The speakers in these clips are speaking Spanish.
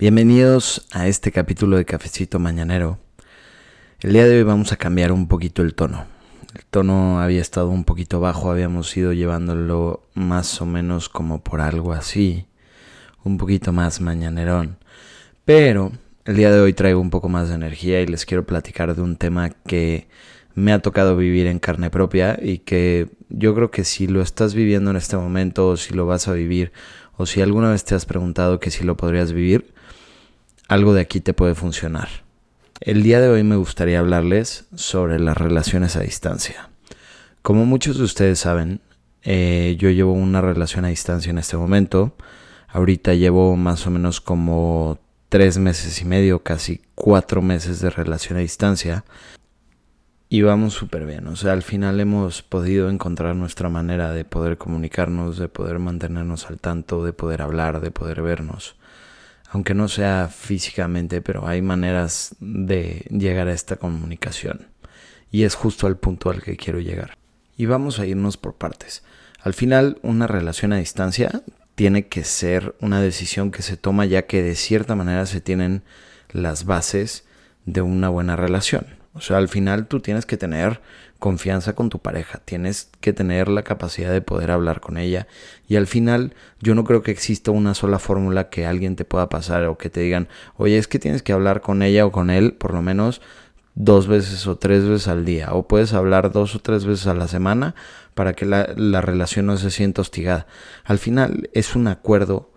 Bienvenidos a este capítulo de Cafecito Mañanero. El día de hoy vamos a cambiar un poquito el tono. El tono había estado un poquito bajo, habíamos ido llevándolo más o menos como por algo así, un poquito más mañanerón. Pero el día de hoy traigo un poco más de energía y les quiero platicar de un tema que me ha tocado vivir en carne propia y que yo creo que si lo estás viviendo en este momento o si lo vas a vivir o si alguna vez te has preguntado que si lo podrías vivir, algo de aquí te puede funcionar. El día de hoy me gustaría hablarles sobre las relaciones a distancia. Como muchos de ustedes saben, eh, yo llevo una relación a distancia en este momento. Ahorita llevo más o menos como tres meses y medio, casi cuatro meses de relación a distancia. Y vamos súper bien. O sea, al final hemos podido encontrar nuestra manera de poder comunicarnos, de poder mantenernos al tanto, de poder hablar, de poder vernos aunque no sea físicamente, pero hay maneras de llegar a esta comunicación. Y es justo al punto al que quiero llegar. Y vamos a irnos por partes. Al final, una relación a distancia tiene que ser una decisión que se toma ya que de cierta manera se tienen las bases de una buena relación. O sea, al final tú tienes que tener confianza con tu pareja, tienes que tener la capacidad de poder hablar con ella y al final yo no creo que exista una sola fórmula que alguien te pueda pasar o que te digan, oye, es que tienes que hablar con ella o con él por lo menos dos veces o tres veces al día o puedes hablar dos o tres veces a la semana para que la, la relación no se sienta hostigada. Al final es un acuerdo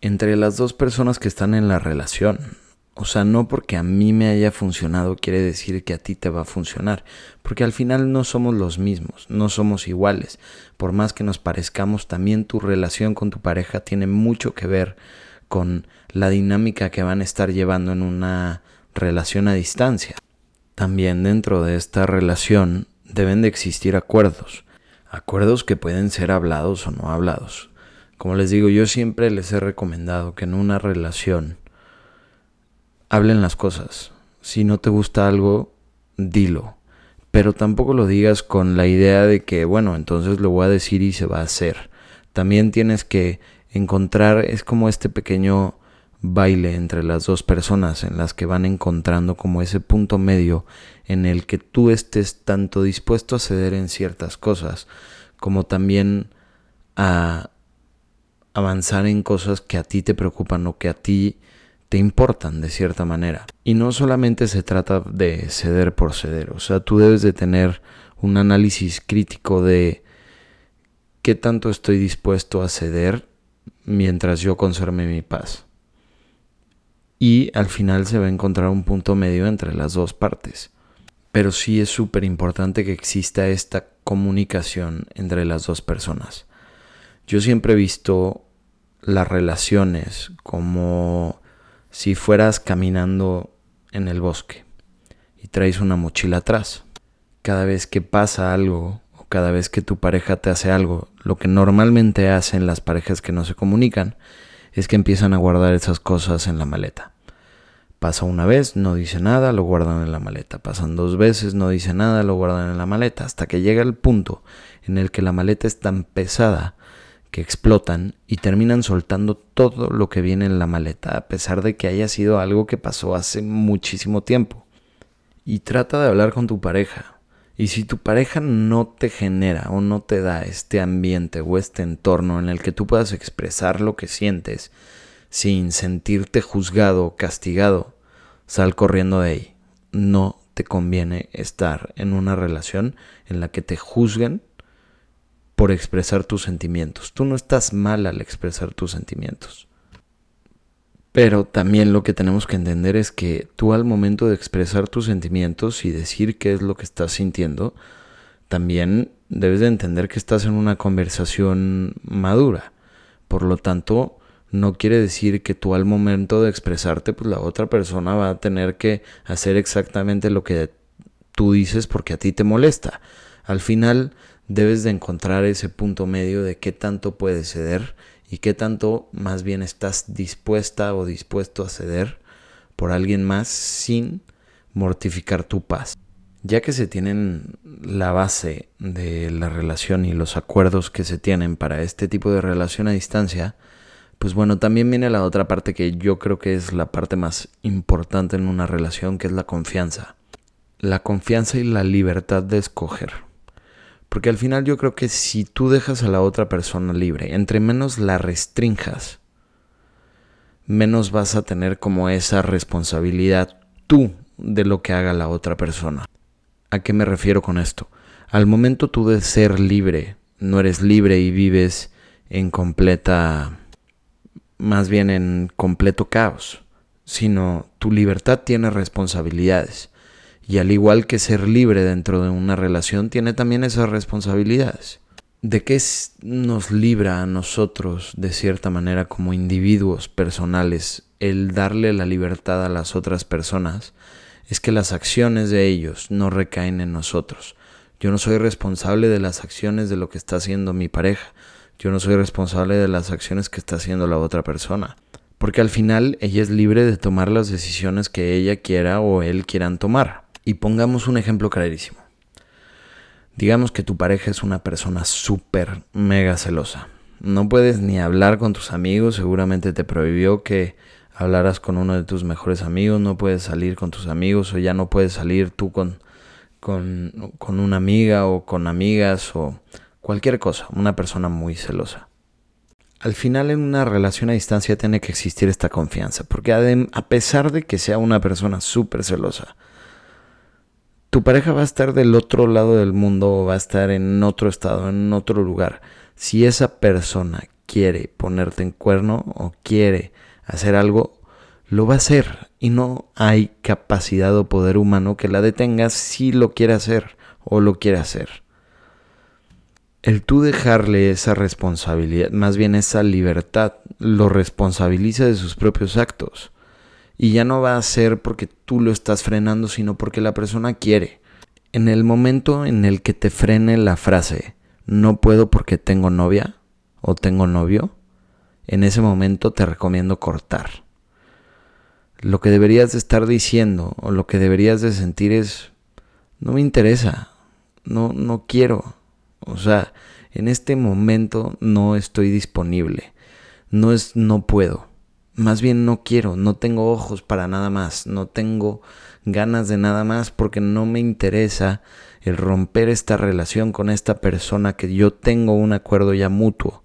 entre las dos personas que están en la relación. O sea, no porque a mí me haya funcionado quiere decir que a ti te va a funcionar, porque al final no somos los mismos, no somos iguales. Por más que nos parezcamos, también tu relación con tu pareja tiene mucho que ver con la dinámica que van a estar llevando en una relación a distancia. También dentro de esta relación deben de existir acuerdos, acuerdos que pueden ser hablados o no hablados. Como les digo, yo siempre les he recomendado que en una relación hablen las cosas. Si no te gusta algo, dilo. Pero tampoco lo digas con la idea de que, bueno, entonces lo voy a decir y se va a hacer. También tienes que encontrar, es como este pequeño baile entre las dos personas en las que van encontrando como ese punto medio en el que tú estés tanto dispuesto a ceder en ciertas cosas como también a avanzar en cosas que a ti te preocupan o que a ti te importan de cierta manera. Y no solamente se trata de ceder por ceder, o sea, tú debes de tener un análisis crítico de qué tanto estoy dispuesto a ceder mientras yo conserve mi paz. Y al final se va a encontrar un punto medio entre las dos partes. Pero sí es súper importante que exista esta comunicación entre las dos personas. Yo siempre he visto las relaciones como si fueras caminando en el bosque y traes una mochila atrás. Cada vez que pasa algo o cada vez que tu pareja te hace algo, lo que normalmente hacen las parejas que no se comunican es que empiezan a guardar esas cosas en la maleta. Pasa una vez, no dice nada, lo guardan en la maleta. Pasan dos veces, no dice nada, lo guardan en la maleta. Hasta que llega el punto en el que la maleta es tan pesada que explotan y terminan soltando todo lo que viene en la maleta, a pesar de que haya sido algo que pasó hace muchísimo tiempo. Y trata de hablar con tu pareja. Y si tu pareja no te genera o no te da este ambiente o este entorno en el que tú puedas expresar lo que sientes sin sentirte juzgado o castigado, sal corriendo de ahí. No te conviene estar en una relación en la que te juzguen por expresar tus sentimientos. Tú no estás mal al expresar tus sentimientos. Pero también lo que tenemos que entender es que tú al momento de expresar tus sentimientos y decir qué es lo que estás sintiendo, también debes de entender que estás en una conversación madura. Por lo tanto, no quiere decir que tú al momento de expresarte, pues la otra persona va a tener que hacer exactamente lo que tú dices porque a ti te molesta. Al final, debes de encontrar ese punto medio de qué tanto puedes ceder y qué tanto más bien estás dispuesta o dispuesto a ceder por alguien más sin mortificar tu paz. Ya que se tienen la base de la relación y los acuerdos que se tienen para este tipo de relación a distancia, pues bueno, también viene la otra parte que yo creo que es la parte más importante en una relación, que es la confianza. La confianza y la libertad de escoger. Porque al final yo creo que si tú dejas a la otra persona libre, entre menos la restrinjas, menos vas a tener como esa responsabilidad tú de lo que haga la otra persona. ¿A qué me refiero con esto? Al momento tú de ser libre, no eres libre y vives en completa, más bien en completo caos, sino tu libertad tiene responsabilidades. Y al igual que ser libre dentro de una relación, tiene también esas responsabilidades. ¿De qué nos libra a nosotros, de cierta manera, como individuos personales, el darle la libertad a las otras personas? Es que las acciones de ellos no recaen en nosotros. Yo no soy responsable de las acciones de lo que está haciendo mi pareja. Yo no soy responsable de las acciones que está haciendo la otra persona. Porque al final ella es libre de tomar las decisiones que ella quiera o él quieran tomar. Y pongamos un ejemplo clarísimo. Digamos que tu pareja es una persona súper mega celosa. No puedes ni hablar con tus amigos, seguramente te prohibió que hablaras con uno de tus mejores amigos, no puedes salir con tus amigos o ya no puedes salir tú con, con, con una amiga o con amigas o cualquier cosa, una persona muy celosa. Al final en una relación a distancia tiene que existir esta confianza, porque a pesar de que sea una persona súper celosa, tu pareja va a estar del otro lado del mundo o va a estar en otro estado, en otro lugar. Si esa persona quiere ponerte en cuerno o quiere hacer algo, lo va a hacer y no hay capacidad o poder humano que la detenga si lo quiere hacer o lo quiere hacer. El tú dejarle esa responsabilidad, más bien esa libertad, lo responsabiliza de sus propios actos. Y ya no va a ser porque tú lo estás frenando, sino porque la persona quiere. En el momento en el que te frene la frase, no puedo porque tengo novia o tengo novio, en ese momento te recomiendo cortar. Lo que deberías de estar diciendo o lo que deberías de sentir es, no me interesa, no, no quiero. O sea, en este momento no estoy disponible. No es no puedo más bien no quiero, no tengo ojos para nada más, no tengo ganas de nada más porque no me interesa el romper esta relación con esta persona que yo tengo un acuerdo ya mutuo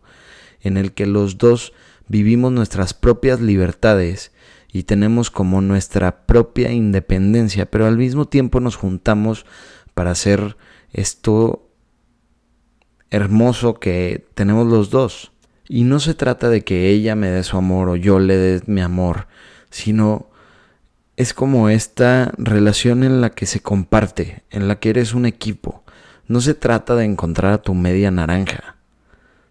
en el que los dos vivimos nuestras propias libertades y tenemos como nuestra propia independencia, pero al mismo tiempo nos juntamos para hacer esto hermoso que tenemos los dos. Y no se trata de que ella me dé su amor o yo le dé mi amor, sino es como esta relación en la que se comparte, en la que eres un equipo. No se trata de encontrar a tu media naranja.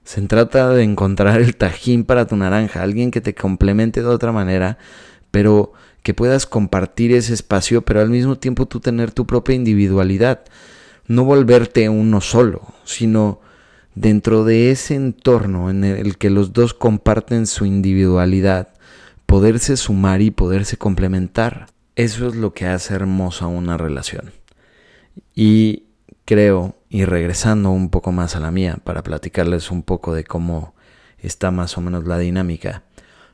Se trata de encontrar el tajín para tu naranja, alguien que te complemente de otra manera, pero que puedas compartir ese espacio, pero al mismo tiempo tú tener tu propia individualidad. No volverte uno solo, sino dentro de ese entorno en el que los dos comparten su individualidad, poderse sumar y poderse complementar. Eso es lo que hace hermosa una relación. Y creo, y regresando un poco más a la mía, para platicarles un poco de cómo está más o menos la dinámica,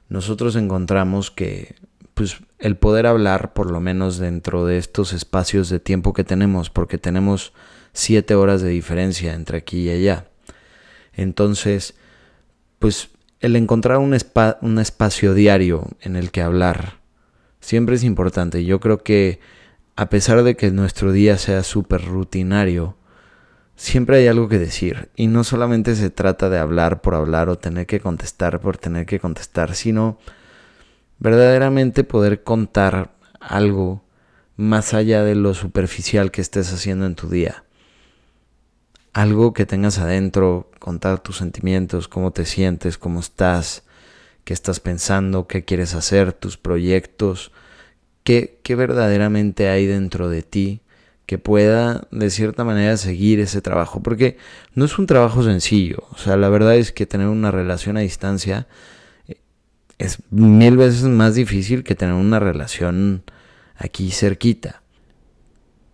nosotros encontramos que pues el poder hablar por lo menos dentro de estos espacios de tiempo que tenemos, porque tenemos siete horas de diferencia entre aquí y allá, entonces, pues el encontrar un, un espacio diario en el que hablar siempre es importante. Yo creo que a pesar de que nuestro día sea súper rutinario, siempre hay algo que decir. Y no solamente se trata de hablar por hablar o tener que contestar por tener que contestar, sino verdaderamente poder contar algo más allá de lo superficial que estés haciendo en tu día algo que tengas adentro, contar tus sentimientos, cómo te sientes, cómo estás, qué estás pensando, qué quieres hacer, tus proyectos, qué, qué verdaderamente hay dentro de ti que pueda de cierta manera seguir ese trabajo, porque no es un trabajo sencillo, o sea, la verdad es que tener una relación a distancia eh, es mil veces más difícil que tener una relación aquí cerquita,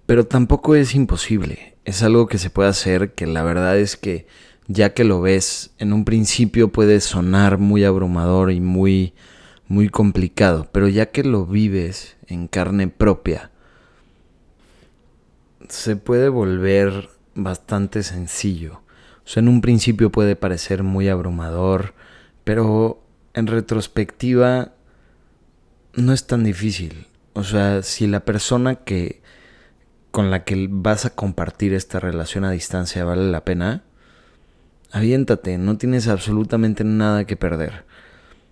pero tampoco es imposible es algo que se puede hacer, que la verdad es que ya que lo ves, en un principio puede sonar muy abrumador y muy muy complicado, pero ya que lo vives en carne propia, se puede volver bastante sencillo. O sea, en un principio puede parecer muy abrumador, pero en retrospectiva no es tan difícil. O sea, si la persona que con la que vas a compartir esta relación a distancia vale la pena, aviéntate, no tienes absolutamente nada que perder.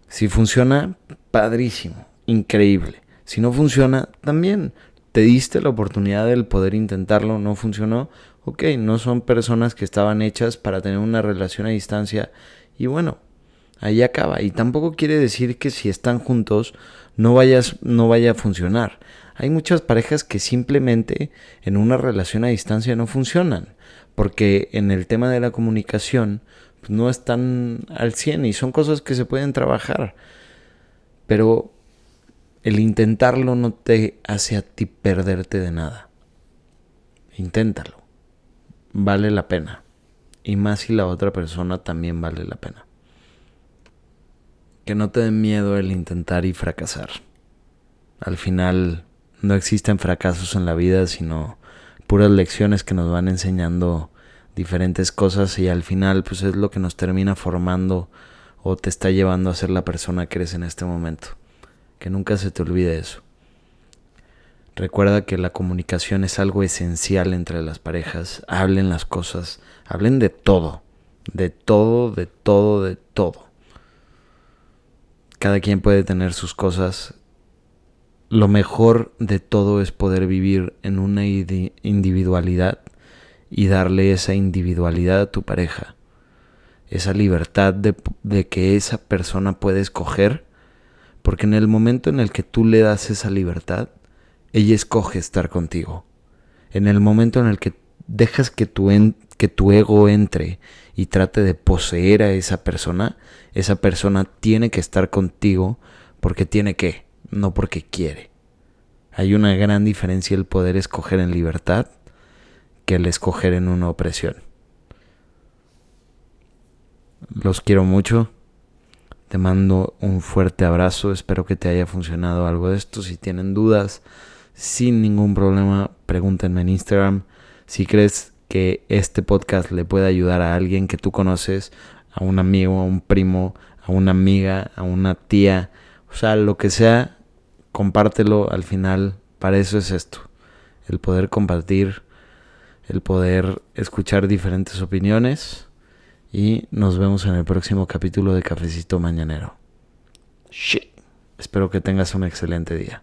Si funciona, padrísimo, increíble. Si no funciona, también te diste la oportunidad del poder intentarlo, no funcionó, ok, no son personas que estaban hechas para tener una relación a distancia y bueno, ahí acaba. Y tampoco quiere decir que si están juntos no, vayas, no vaya a funcionar. Hay muchas parejas que simplemente en una relación a distancia no funcionan, porque en el tema de la comunicación pues, no están al 100 y son cosas que se pueden trabajar. Pero el intentarlo no te hace a ti perderte de nada. Inténtalo. Vale la pena. Y más si la otra persona también vale la pena. Que no te dé miedo el intentar y fracasar. Al final no existen fracasos en la vida, sino puras lecciones que nos van enseñando diferentes cosas y al final pues es lo que nos termina formando o te está llevando a ser la persona que eres en este momento. Que nunca se te olvide eso. Recuerda que la comunicación es algo esencial entre las parejas. Hablen las cosas, hablen de todo, de todo, de todo, de todo. Cada quien puede tener sus cosas. Lo mejor de todo es poder vivir en una individualidad y darle esa individualidad a tu pareja. Esa libertad de, que esa persona puede escoger porque en el momento en el que tú le das esa libertad, ella escoge estar contigo. En el momento en el que dejas que tu, que tu ego entre y trate de poseer a esa persona, esa persona tiene que estar contigo porque tiene que, no porque quiere. Hay una gran diferencia el poder escoger en libertad que el escoger en una opresión. Los quiero mucho. Te mando un fuerte abrazo, espero que te haya funcionado algo de esto. Si tienen dudas, sin ningún problema, pregúntenme en Instagram. Si crees que este podcast le puede ayudar a alguien que tú conoces, a un amigo, a un primo, a una amiga, a una tía, o sea, lo que sea, compártelo al final. Para eso es esto, el poder compartir, el poder escuchar diferentes opiniones y nos vemos en el próximo capítulo de Cafecito Mañanero. Shit. Espero que tengas un excelente día.